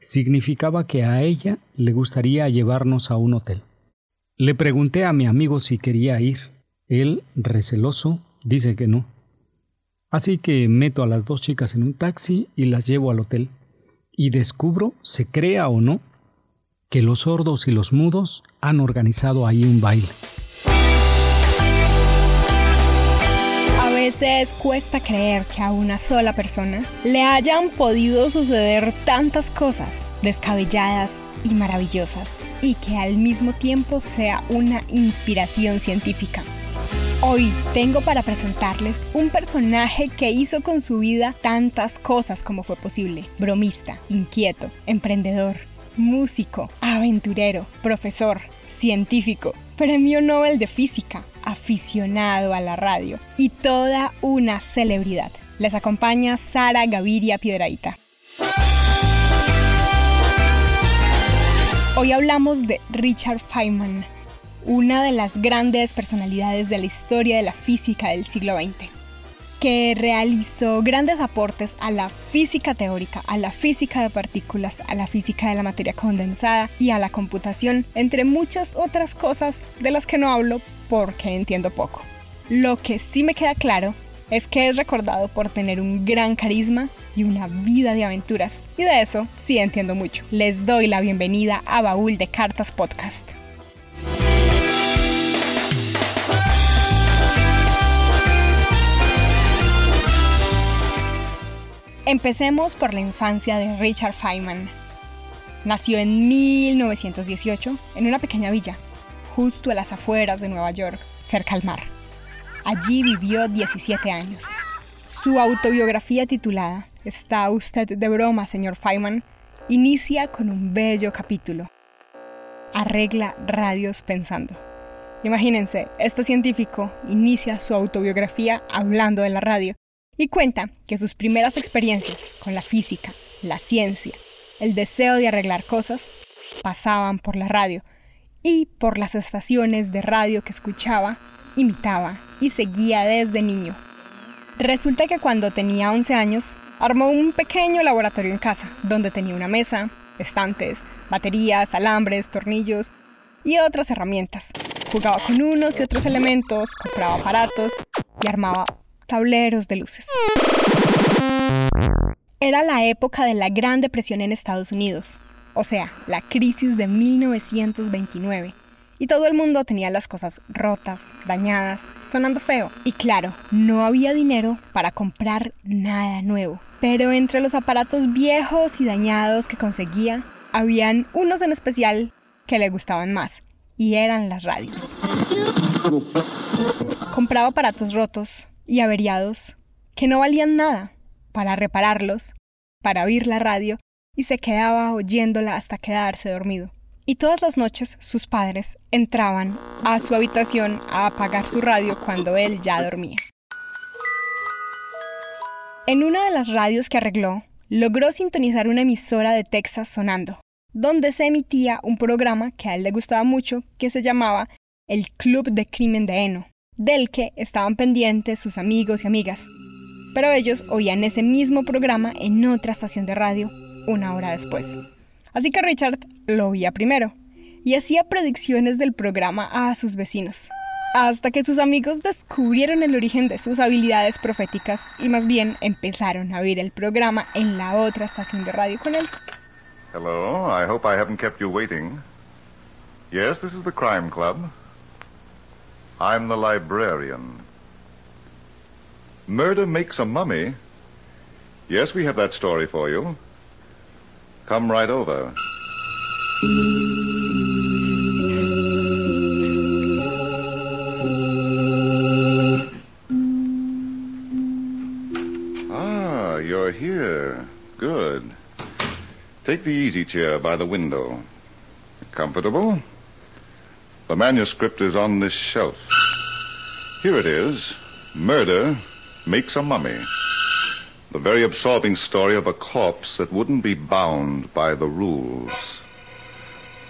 significaba que a ella le gustaría llevarnos a un hotel. Le pregunté a mi amigo si quería ir. Él, receloso, dice que no. Así que meto a las dos chicas en un taxi y las llevo al hotel. Y descubro, se crea o no, que los sordos y los mudos han organizado ahí un baile. Veces cuesta creer que a una sola persona le hayan podido suceder tantas cosas descabelladas y maravillosas y que al mismo tiempo sea una inspiración científica. Hoy tengo para presentarles un personaje que hizo con su vida tantas cosas como fue posible. Bromista, inquieto, emprendedor, músico, aventurero, profesor, científico, premio Nobel de Física, aficionado a la radio y toda una celebridad. Les acompaña Sara Gaviria Piedraita. Hoy hablamos de Richard Feynman, una de las grandes personalidades de la historia de la física del siglo XX, que realizó grandes aportes a la física teórica, a la física de partículas, a la física de la materia condensada y a la computación, entre muchas otras cosas de las que no hablo porque entiendo poco. Lo que sí me queda claro es que es recordado por tener un gran carisma y una vida de aventuras. Y de eso sí entiendo mucho. Les doy la bienvenida a Baúl de Cartas Podcast. Empecemos por la infancia de Richard Feynman. Nació en 1918 en una pequeña villa, justo a las afueras de Nueva York, cerca al mar. Allí vivió 17 años. Su autobiografía titulada ¿Está usted de broma, señor Feynman? inicia con un bello capítulo. Arregla radios pensando. Imagínense, este científico inicia su autobiografía hablando de la radio y cuenta que sus primeras experiencias con la física, la ciencia, el deseo de arreglar cosas, pasaban por la radio y por las estaciones de radio que escuchaba, imitaba y seguía desde niño. Resulta que cuando tenía 11 años, armó un pequeño laboratorio en casa, donde tenía una mesa, estantes, baterías, alambres, tornillos y otras herramientas. Jugaba con unos y otros elementos, compraba aparatos y armaba tableros de luces. Era la época de la Gran Depresión en Estados Unidos, o sea, la crisis de 1929. Y todo el mundo tenía las cosas rotas, dañadas, sonando feo. Y claro, no había dinero para comprar nada nuevo. Pero entre los aparatos viejos y dañados que conseguía, habían unos en especial que le gustaban más, y eran las radios. Compraba aparatos rotos, y averiados que no valían nada para repararlos, para oír la radio y se quedaba oyéndola hasta quedarse dormido. Y todas las noches sus padres entraban a su habitación a apagar su radio cuando él ya dormía. En una de las radios que arregló, logró sintonizar una emisora de Texas sonando, donde se emitía un programa que a él le gustaba mucho que se llamaba El Club de Crimen de Eno del que estaban pendientes sus amigos y amigas. Pero ellos oían ese mismo programa en otra estación de radio una hora después. Así que Richard lo oía primero y hacía predicciones del programa a sus vecinos, hasta que sus amigos descubrieron el origen de sus habilidades proféticas y más bien empezaron a oír el programa en la otra estación de radio con él. Hello, I hope I haven't kept you waiting. Yes, this is the Crime Club. I'm the librarian. Murder makes a mummy? Yes, we have that story for you. Come right over. Ah, you're here. Good. Take the easy chair by the window. Comfortable? The manuscript is on this shelf. Here it is Murder Makes a Mummy. The very absorbing story of a corpse that wouldn't be bound by the rules.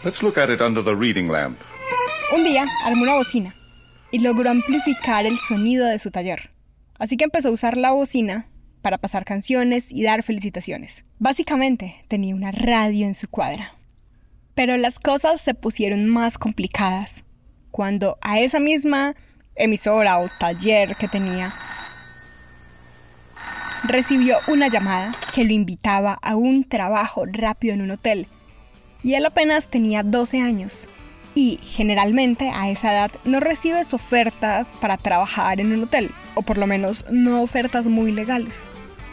Let's look at it under the reading lamp. Un día armó una bocina y logró amplificar el sonido de su taller. Así que empezó a usar la bocina para pasar canciones y dar felicitaciones. Básicamente tenía una radio en su cuadra. Pero las cosas se pusieron más complicadas cuando a esa misma emisora o taller que tenía recibió una llamada que lo invitaba a un trabajo rápido en un hotel. Y él apenas tenía 12 años. Y generalmente a esa edad no recibes ofertas para trabajar en un hotel, o por lo menos no ofertas muy legales.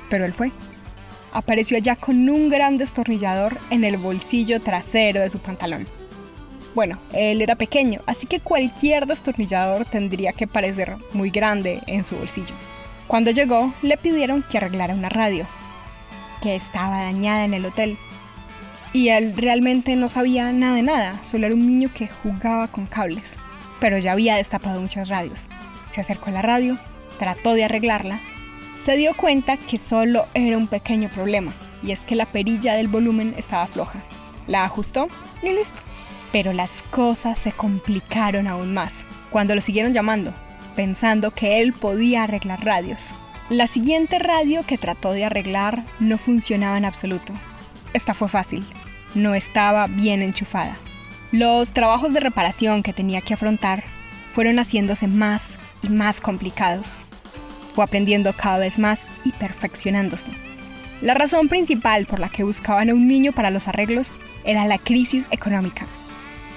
Pero él fue apareció allá con un gran destornillador en el bolsillo trasero de su pantalón. Bueno, él era pequeño, así que cualquier destornillador tendría que parecer muy grande en su bolsillo. Cuando llegó, le pidieron que arreglara una radio, que estaba dañada en el hotel. Y él realmente no sabía nada de nada, solo era un niño que jugaba con cables. Pero ya había destapado muchas radios. Se acercó a la radio, trató de arreglarla se dio cuenta que solo era un pequeño problema, y es que la perilla del volumen estaba floja. La ajustó y listo. Pero las cosas se complicaron aún más cuando lo siguieron llamando, pensando que él podía arreglar radios. La siguiente radio que trató de arreglar no funcionaba en absoluto. Esta fue fácil, no estaba bien enchufada. Los trabajos de reparación que tenía que afrontar fueron haciéndose más y más complicados. Fue aprendiendo cada vez más y perfeccionándose. La razón principal por la que buscaban a un niño para los arreglos era la crisis económica.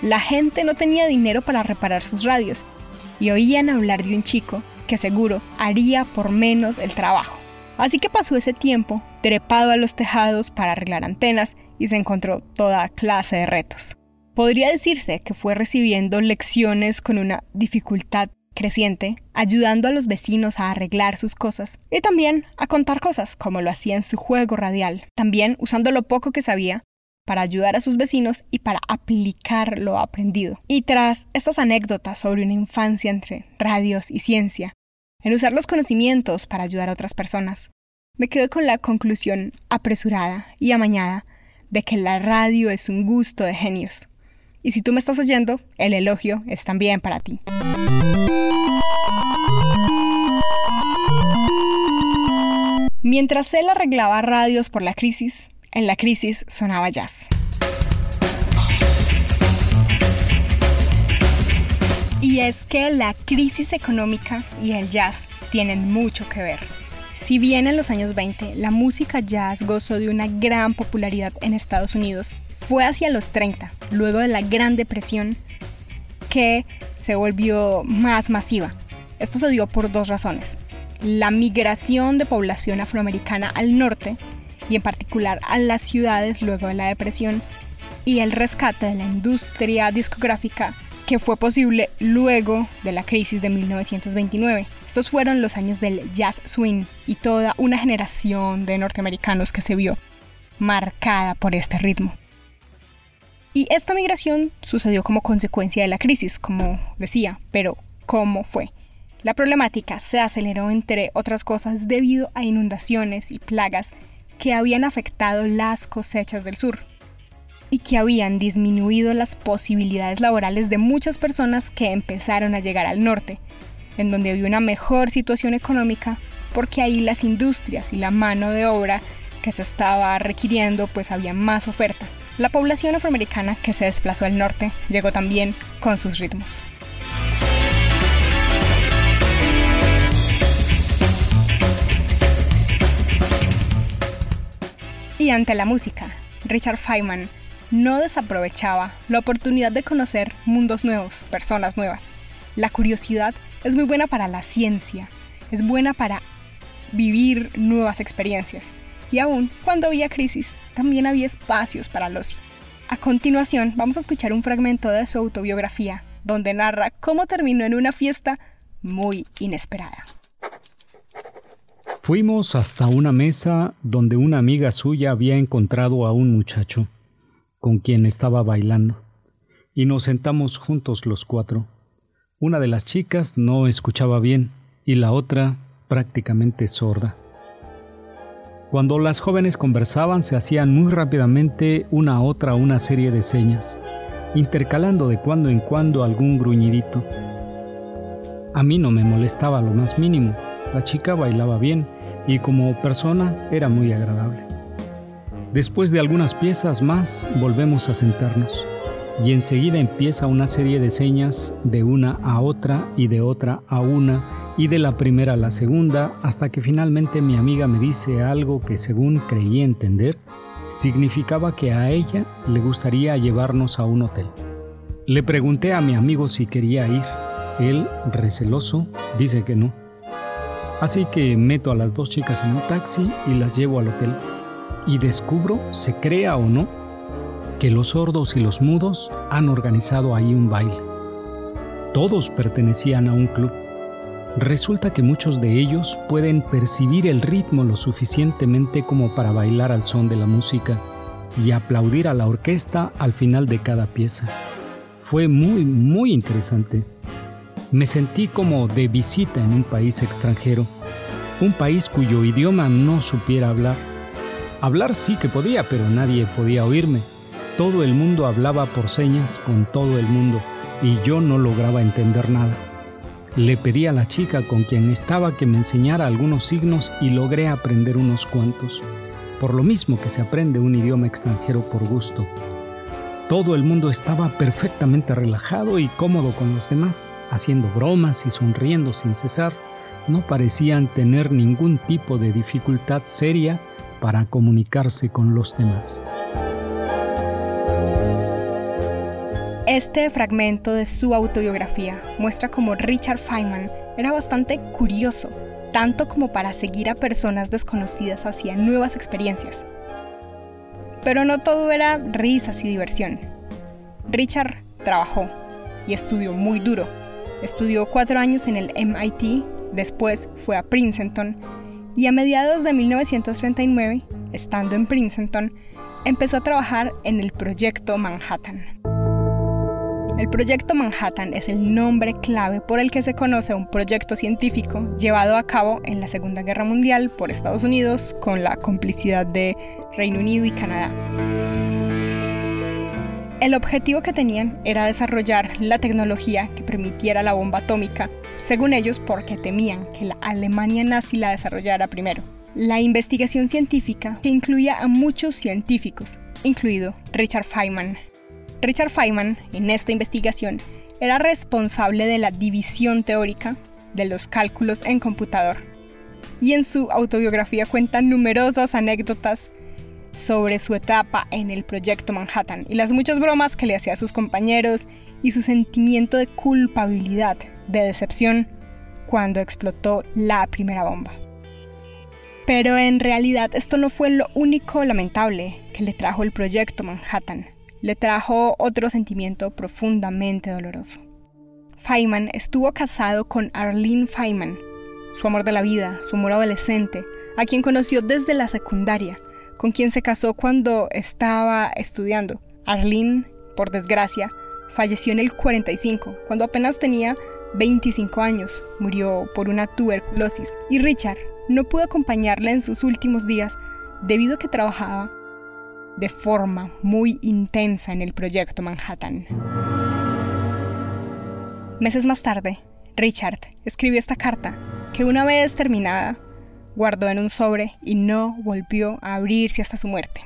La gente no tenía dinero para reparar sus radios y oían hablar de un chico que seguro haría por menos el trabajo. Así que pasó ese tiempo trepado a los tejados para arreglar antenas y se encontró toda clase de retos. Podría decirse que fue recibiendo lecciones con una dificultad creciente, ayudando a los vecinos a arreglar sus cosas y también a contar cosas como lo hacía en su juego radial, también usando lo poco que sabía para ayudar a sus vecinos y para aplicar lo aprendido. Y tras estas anécdotas sobre una infancia entre radios y ciencia, en usar los conocimientos para ayudar a otras personas, me quedo con la conclusión apresurada y amañada de que la radio es un gusto de genios. Y si tú me estás oyendo, el elogio es también para ti. Mientras él arreglaba radios por la crisis, en la crisis sonaba jazz. Y es que la crisis económica y el jazz tienen mucho que ver. Si bien en los años 20 la música jazz gozó de una gran popularidad en Estados Unidos, fue hacia los 30, luego de la Gran Depresión, que se volvió más masiva. Esto se dio por dos razones. La migración de población afroamericana al norte, y en particular a las ciudades luego de la depresión, y el rescate de la industria discográfica que fue posible luego de la crisis de 1929. Estos fueron los años del jazz swing y toda una generación de norteamericanos que se vio marcada por este ritmo. Y esta migración sucedió como consecuencia de la crisis, como decía, pero ¿cómo fue? La problemática se aceleró entre otras cosas debido a inundaciones y plagas que habían afectado las cosechas del sur y que habían disminuido las posibilidades laborales de muchas personas que empezaron a llegar al norte, en donde había una mejor situación económica porque ahí las industrias y la mano de obra que se estaba requiriendo pues había más oferta. La población afroamericana que se desplazó al norte llegó también con sus ritmos. Y ante la música, Richard Feynman no desaprovechaba la oportunidad de conocer mundos nuevos, personas nuevas. La curiosidad es muy buena para la ciencia, es buena para vivir nuevas experiencias y aún cuando había crisis, también había espacios para el ocio. A continuación, vamos a escuchar un fragmento de su autobiografía, donde narra cómo terminó en una fiesta muy inesperada. Fuimos hasta una mesa donde una amiga suya había encontrado a un muchacho con quien estaba bailando, y nos sentamos juntos los cuatro. Una de las chicas no escuchaba bien y la otra prácticamente sorda. Cuando las jóvenes conversaban se hacían muy rápidamente una a otra una serie de señas, intercalando de cuando en cuando algún gruñidito. A mí no me molestaba lo más mínimo, la chica bailaba bien, y como persona era muy agradable. Después de algunas piezas más, volvemos a sentarnos y enseguida empieza una serie de señas de una a otra y de otra a una y de la primera a la segunda hasta que finalmente mi amiga me dice algo que según creí entender significaba que a ella le gustaría llevarnos a un hotel. Le pregunté a mi amigo si quería ir. Él, receloso, dice que no. Así que meto a las dos chicas en un taxi y las llevo al hotel. Y descubro, se crea o no, que los sordos y los mudos han organizado ahí un baile. Todos pertenecían a un club. Resulta que muchos de ellos pueden percibir el ritmo lo suficientemente como para bailar al son de la música y aplaudir a la orquesta al final de cada pieza. Fue muy, muy interesante. Me sentí como de visita en un país extranjero, un país cuyo idioma no supiera hablar. Hablar sí que podía, pero nadie podía oírme. Todo el mundo hablaba por señas con todo el mundo y yo no lograba entender nada. Le pedí a la chica con quien estaba que me enseñara algunos signos y logré aprender unos cuantos, por lo mismo que se aprende un idioma extranjero por gusto. Todo el mundo estaba perfectamente relajado y cómodo con los demás, haciendo bromas y sonriendo sin cesar. No parecían tener ningún tipo de dificultad seria para comunicarse con los demás. Este fragmento de su autobiografía muestra cómo Richard Feynman era bastante curioso, tanto como para seguir a personas desconocidas hacia nuevas experiencias. Pero no todo era risas y diversión. Richard trabajó y estudió muy duro. Estudió cuatro años en el MIT, después fue a Princeton y a mediados de 1939, estando en Princeton, empezó a trabajar en el Proyecto Manhattan. El Proyecto Manhattan es el nombre clave por el que se conoce un proyecto científico llevado a cabo en la Segunda Guerra Mundial por Estados Unidos con la complicidad de Reino Unido y Canadá. El objetivo que tenían era desarrollar la tecnología que permitiera la bomba atómica, según ellos porque temían que la Alemania nazi la desarrollara primero. La investigación científica que incluía a muchos científicos, incluido Richard Feynman, Richard Feynman, en esta investigación, era responsable de la división teórica de los cálculos en computador. Y en su autobiografía cuenta numerosas anécdotas sobre su etapa en el proyecto Manhattan y las muchas bromas que le hacía a sus compañeros y su sentimiento de culpabilidad, de decepción, cuando explotó la primera bomba. Pero en realidad esto no fue lo único lamentable que le trajo el proyecto Manhattan le trajo otro sentimiento profundamente doloroso. Feynman estuvo casado con Arlene Feynman, su amor de la vida, su amor adolescente, a quien conoció desde la secundaria, con quien se casó cuando estaba estudiando. Arlene, por desgracia, falleció en el 45, cuando apenas tenía 25 años, murió por una tuberculosis, y Richard no pudo acompañarla en sus últimos días debido a que trabajaba de forma muy intensa en el proyecto Manhattan. Meses más tarde, Richard escribió esta carta que una vez terminada, guardó en un sobre y no volvió a abrirse hasta su muerte.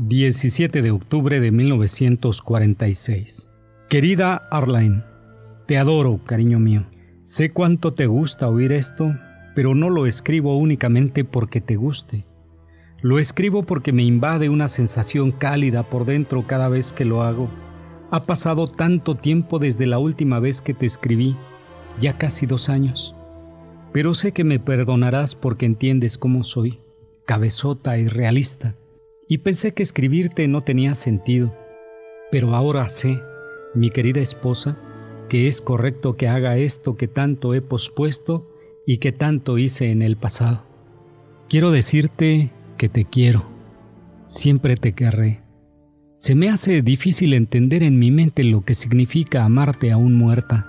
...17 de octubre de 1946... Querida Arline, te adoro, cariño mío. Sé cuánto te gusta oír esto, pero no lo escribo únicamente porque te guste. Lo escribo porque me invade una sensación cálida por dentro cada vez que lo hago. Ha pasado tanto tiempo desde la última vez que te escribí, ya casi dos años. Pero sé que me perdonarás porque entiendes cómo soy, cabezota y realista. Y pensé que escribirte no tenía sentido. Pero ahora sé, mi querida esposa, que es correcto que haga esto que tanto he pospuesto y que tanto hice en el pasado. Quiero decirte que te quiero. Siempre te querré. Se me hace difícil entender en mi mente lo que significa amarte aún muerta,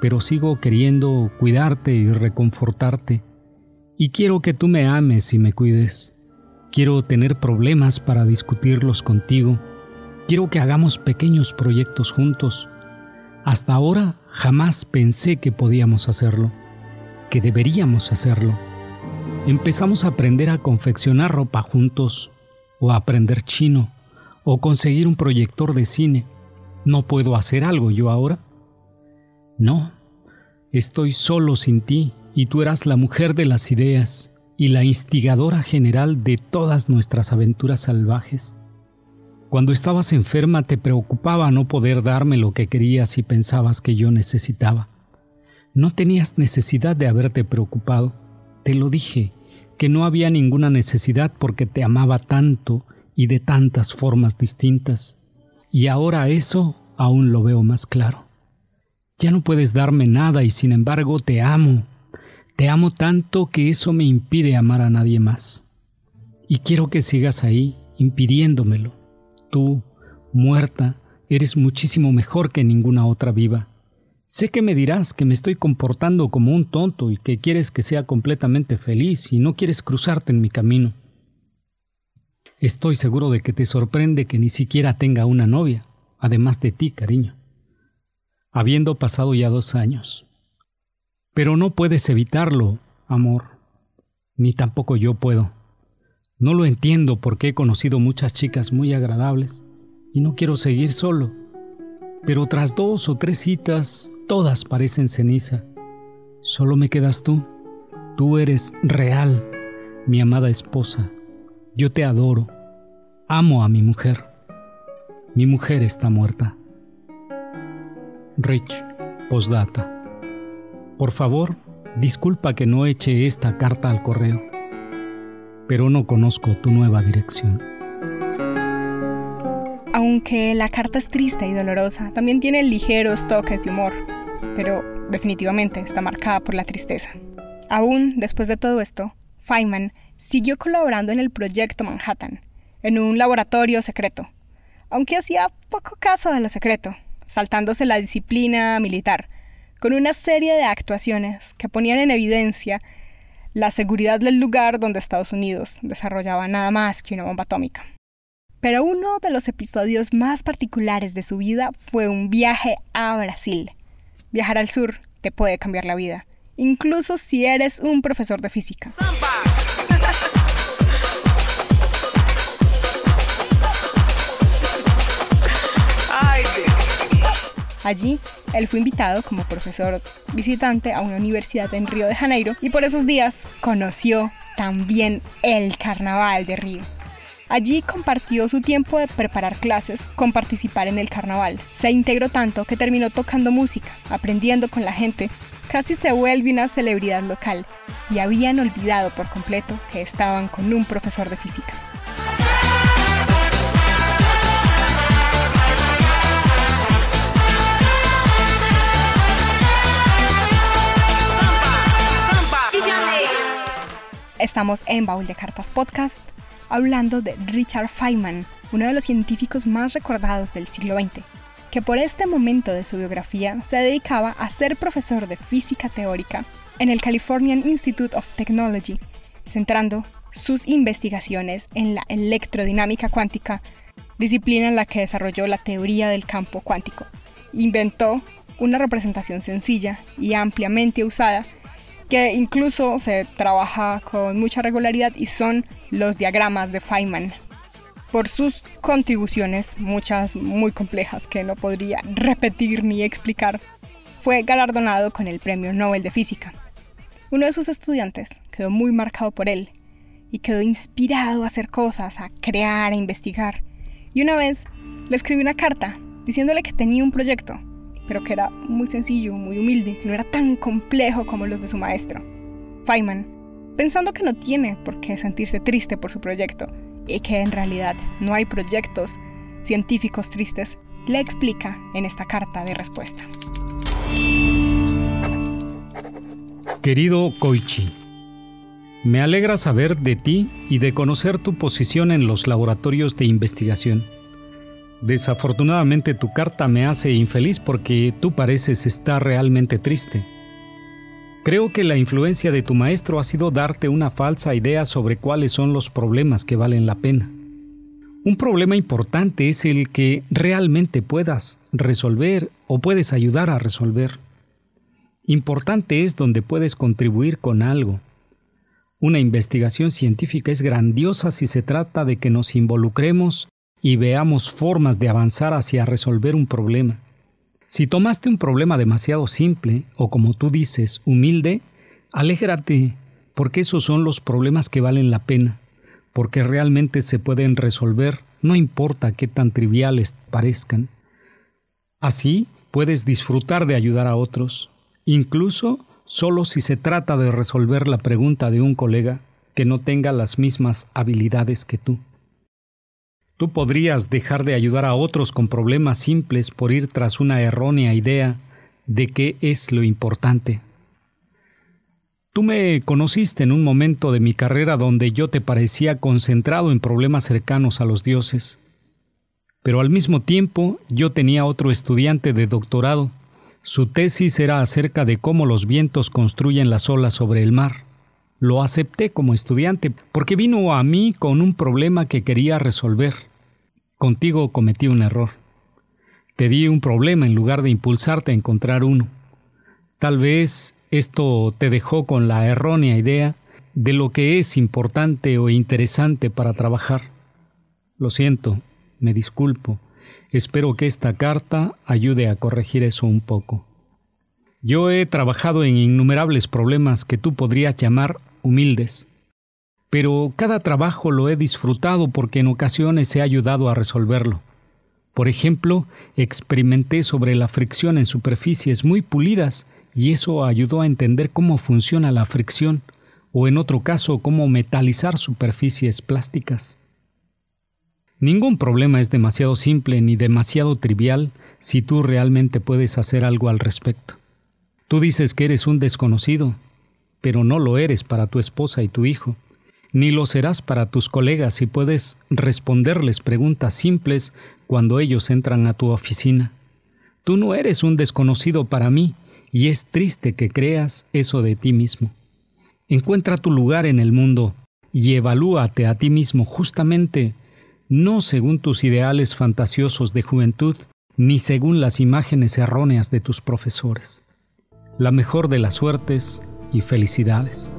pero sigo queriendo cuidarte y reconfortarte, y quiero que tú me ames y me cuides. Quiero tener problemas para discutirlos contigo Quiero que hagamos pequeños proyectos juntos. Hasta ahora jamás pensé que podíamos hacerlo, que deberíamos hacerlo. Empezamos a aprender a confeccionar ropa juntos, o a aprender chino, o conseguir un proyector de cine. ¿No puedo hacer algo yo ahora? No, estoy solo sin ti y tú eras la mujer de las ideas y la instigadora general de todas nuestras aventuras salvajes. Cuando estabas enferma te preocupaba no poder darme lo que querías y pensabas que yo necesitaba. No tenías necesidad de haberte preocupado. Te lo dije, que no había ninguna necesidad porque te amaba tanto y de tantas formas distintas. Y ahora eso aún lo veo más claro. Ya no puedes darme nada y sin embargo te amo. Te amo tanto que eso me impide amar a nadie más. Y quiero que sigas ahí, impidiéndomelo. Tú, muerta, eres muchísimo mejor que ninguna otra viva. Sé que me dirás que me estoy comportando como un tonto y que quieres que sea completamente feliz y no quieres cruzarte en mi camino. Estoy seguro de que te sorprende que ni siquiera tenga una novia, además de ti, cariño, habiendo pasado ya dos años. Pero no puedes evitarlo, amor, ni tampoco yo puedo. No lo entiendo porque he conocido muchas chicas muy agradables y no quiero seguir solo. Pero tras dos o tres citas, todas parecen ceniza. Solo me quedas tú. Tú eres real, mi amada esposa. Yo te adoro. Amo a mi mujer. Mi mujer está muerta. Rich, postdata. Por favor, disculpa que no eche esta carta al correo pero no conozco tu nueva dirección. Aunque la carta es triste y dolorosa, también tiene ligeros toques de humor, pero definitivamente está marcada por la tristeza. Aún después de todo esto, Feynman siguió colaborando en el proyecto Manhattan, en un laboratorio secreto, aunque hacía poco caso de lo secreto, saltándose la disciplina militar, con una serie de actuaciones que ponían en evidencia la seguridad del lugar donde Estados Unidos desarrollaba nada más que una bomba atómica. Pero uno de los episodios más particulares de su vida fue un viaje a Brasil. Viajar al sur te puede cambiar la vida, incluso si eres un profesor de física. Allí, él fue invitado como profesor visitante a una universidad en Río de Janeiro y por esos días conoció también el Carnaval de Río. Allí compartió su tiempo de preparar clases con participar en el carnaval. Se integró tanto que terminó tocando música, aprendiendo con la gente. Casi se vuelve una celebridad local y habían olvidado por completo que estaban con un profesor de física. Estamos en Baúl de Cartas Podcast hablando de Richard Feynman, uno de los científicos más recordados del siglo XX, que por este momento de su biografía se dedicaba a ser profesor de física teórica en el Californian Institute of Technology, centrando sus investigaciones en la electrodinámica cuántica, disciplina en la que desarrolló la teoría del campo cuántico. Inventó una representación sencilla y ampliamente usada que incluso se trabaja con mucha regularidad y son los diagramas de Feynman. Por sus contribuciones, muchas muy complejas que no podría repetir ni explicar, fue galardonado con el Premio Nobel de Física. Uno de sus estudiantes quedó muy marcado por él y quedó inspirado a hacer cosas, a crear, a investigar. Y una vez le escribió una carta diciéndole que tenía un proyecto pero que era muy sencillo, muy humilde, que no era tan complejo como los de su maestro. Feynman, pensando que no tiene por qué sentirse triste por su proyecto y que en realidad no hay proyectos científicos tristes, le explica en esta carta de respuesta. Querido Koichi, me alegra saber de ti y de conocer tu posición en los laboratorios de investigación. Desafortunadamente tu carta me hace infeliz porque tú pareces estar realmente triste. Creo que la influencia de tu maestro ha sido darte una falsa idea sobre cuáles son los problemas que valen la pena. Un problema importante es el que realmente puedas resolver o puedes ayudar a resolver. Importante es donde puedes contribuir con algo. Una investigación científica es grandiosa si se trata de que nos involucremos y veamos formas de avanzar hacia resolver un problema. Si tomaste un problema demasiado simple o como tú dices, humilde, alégrate, porque esos son los problemas que valen la pena, porque realmente se pueden resolver, no importa qué tan triviales parezcan. Así puedes disfrutar de ayudar a otros, incluso solo si se trata de resolver la pregunta de un colega que no tenga las mismas habilidades que tú. Tú podrías dejar de ayudar a otros con problemas simples por ir tras una errónea idea de qué es lo importante. Tú me conociste en un momento de mi carrera donde yo te parecía concentrado en problemas cercanos a los dioses. Pero al mismo tiempo yo tenía otro estudiante de doctorado. Su tesis era acerca de cómo los vientos construyen las olas sobre el mar. Lo acepté como estudiante porque vino a mí con un problema que quería resolver. Contigo cometí un error. Te di un problema en lugar de impulsarte a encontrar uno. Tal vez esto te dejó con la errónea idea de lo que es importante o interesante para trabajar. Lo siento, me disculpo. Espero que esta carta ayude a corregir eso un poco. Yo he trabajado en innumerables problemas que tú podrías llamar humildes pero cada trabajo lo he disfrutado porque en ocasiones he ayudado a resolverlo. Por ejemplo, experimenté sobre la fricción en superficies muy pulidas y eso ayudó a entender cómo funciona la fricción, o en otro caso, cómo metalizar superficies plásticas. Ningún problema es demasiado simple ni demasiado trivial si tú realmente puedes hacer algo al respecto. Tú dices que eres un desconocido, pero no lo eres para tu esposa y tu hijo ni lo serás para tus colegas si puedes responderles preguntas simples cuando ellos entran a tu oficina. Tú no eres un desconocido para mí, y es triste que creas eso de ti mismo. Encuentra tu lugar en el mundo y evalúate a ti mismo justamente no según tus ideales fantasiosos de juventud, ni según las imágenes erróneas de tus profesores. La mejor de las suertes y felicidades.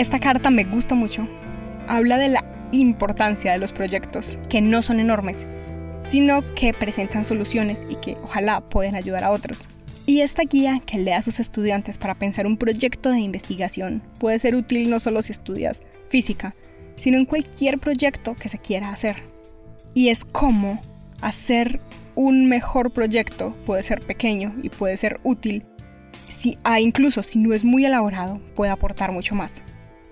Esta carta me gusta mucho. Habla de la importancia de los proyectos, que no son enormes, sino que presentan soluciones y que ojalá puedan ayudar a otros. Y esta guía que lee a sus estudiantes para pensar un proyecto de investigación puede ser útil no solo si estudias física, sino en cualquier proyecto que se quiera hacer. Y es cómo hacer un mejor proyecto puede ser pequeño y puede ser útil, si, ah, incluso si no es muy elaborado, puede aportar mucho más.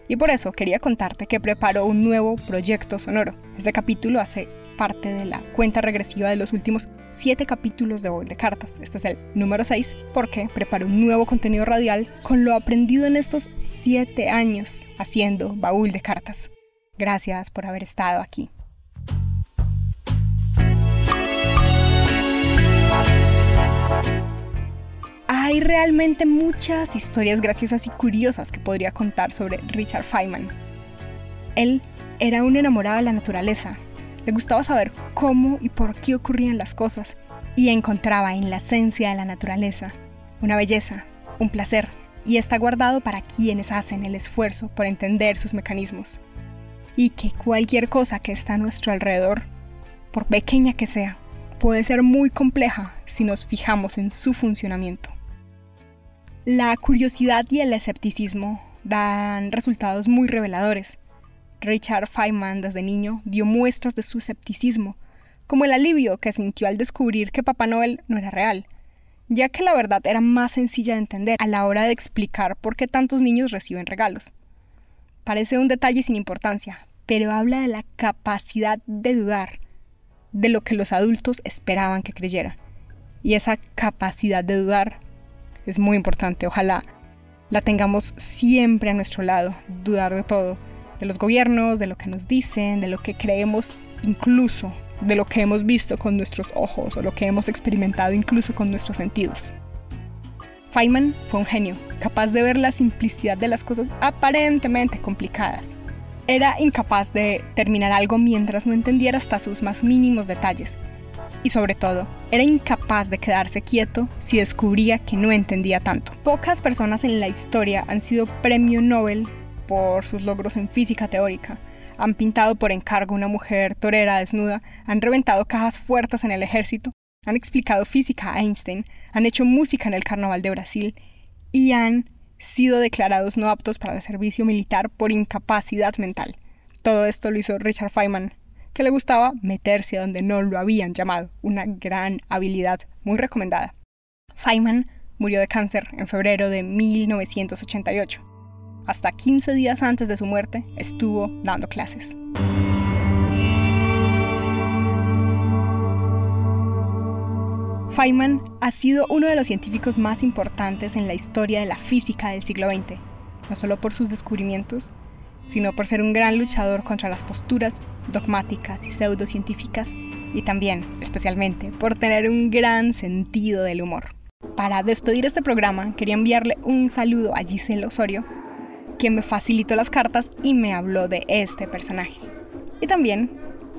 Y por eso quería contarte que preparo un nuevo proyecto sonoro. Este capítulo hace parte de la cuenta regresiva de los últimos 7 capítulos de Baúl de Cartas. Este es el número 6 porque preparo un nuevo contenido radial con lo aprendido en estos 7 años haciendo Baúl de Cartas. Gracias por haber estado aquí. Hay realmente muchas historias graciosas y curiosas que podría contar sobre Richard Feynman. Él era un enamorado de la naturaleza. Le gustaba saber cómo y por qué ocurrían las cosas y encontraba en la esencia de la naturaleza una belleza, un placer, y está guardado para quienes hacen el esfuerzo por entender sus mecanismos. Y que cualquier cosa que está a nuestro alrededor, por pequeña que sea, puede ser muy compleja si nos fijamos en su funcionamiento. La curiosidad y el escepticismo dan resultados muy reveladores. Richard Feynman desde niño dio muestras de su escepticismo, como el alivio que sintió al descubrir que Papá Noel no era real, ya que la verdad era más sencilla de entender a la hora de explicar por qué tantos niños reciben regalos. Parece un detalle sin importancia, pero habla de la capacidad de dudar de lo que los adultos esperaban que creyera. Y esa capacidad de dudar es muy importante. Ojalá la tengamos siempre a nuestro lado, dudar de todo, de los gobiernos, de lo que nos dicen, de lo que creemos, incluso de lo que hemos visto con nuestros ojos o lo que hemos experimentado incluso con nuestros sentidos. Feynman fue un genio, capaz de ver la simplicidad de las cosas aparentemente complicadas. Era incapaz de terminar algo mientras no entendiera hasta sus más mínimos detalles. Y sobre todo, era incapaz de quedarse quieto si descubría que no entendía tanto. Pocas personas en la historia han sido premio Nobel por sus logros en física teórica. Han pintado por encargo una mujer torera desnuda, han reventado cajas fuertes en el ejército, han explicado física a Einstein, han hecho música en el Carnaval de Brasil y han sido declarados no aptos para el servicio militar por incapacidad mental. Todo esto lo hizo Richard Feynman, que le gustaba meterse donde no lo habían llamado, una gran habilidad muy recomendada. Feynman murió de cáncer en febrero de 1988. Hasta 15 días antes de su muerte estuvo dando clases. Feynman ha sido uno de los científicos más importantes en la historia de la física del siglo XX, no solo por sus descubrimientos, sino por ser un gran luchador contra las posturas dogmáticas y pseudocientíficas y también, especialmente, por tener un gran sentido del humor. Para despedir este programa, quería enviarle un saludo a Giselle Osorio, quien me facilitó las cartas y me habló de este personaje. Y también,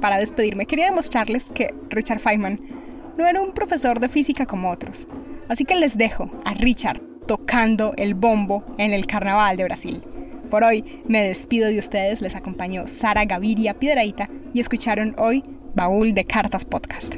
para despedirme, quería demostrarles que Richard Feynman no era un profesor de física como otros. Así que les dejo a Richard tocando el bombo en el Carnaval de Brasil. Por hoy me despido de ustedes, les acompañó Sara Gaviria Piedraíta y escucharon hoy Baúl de Cartas Podcast.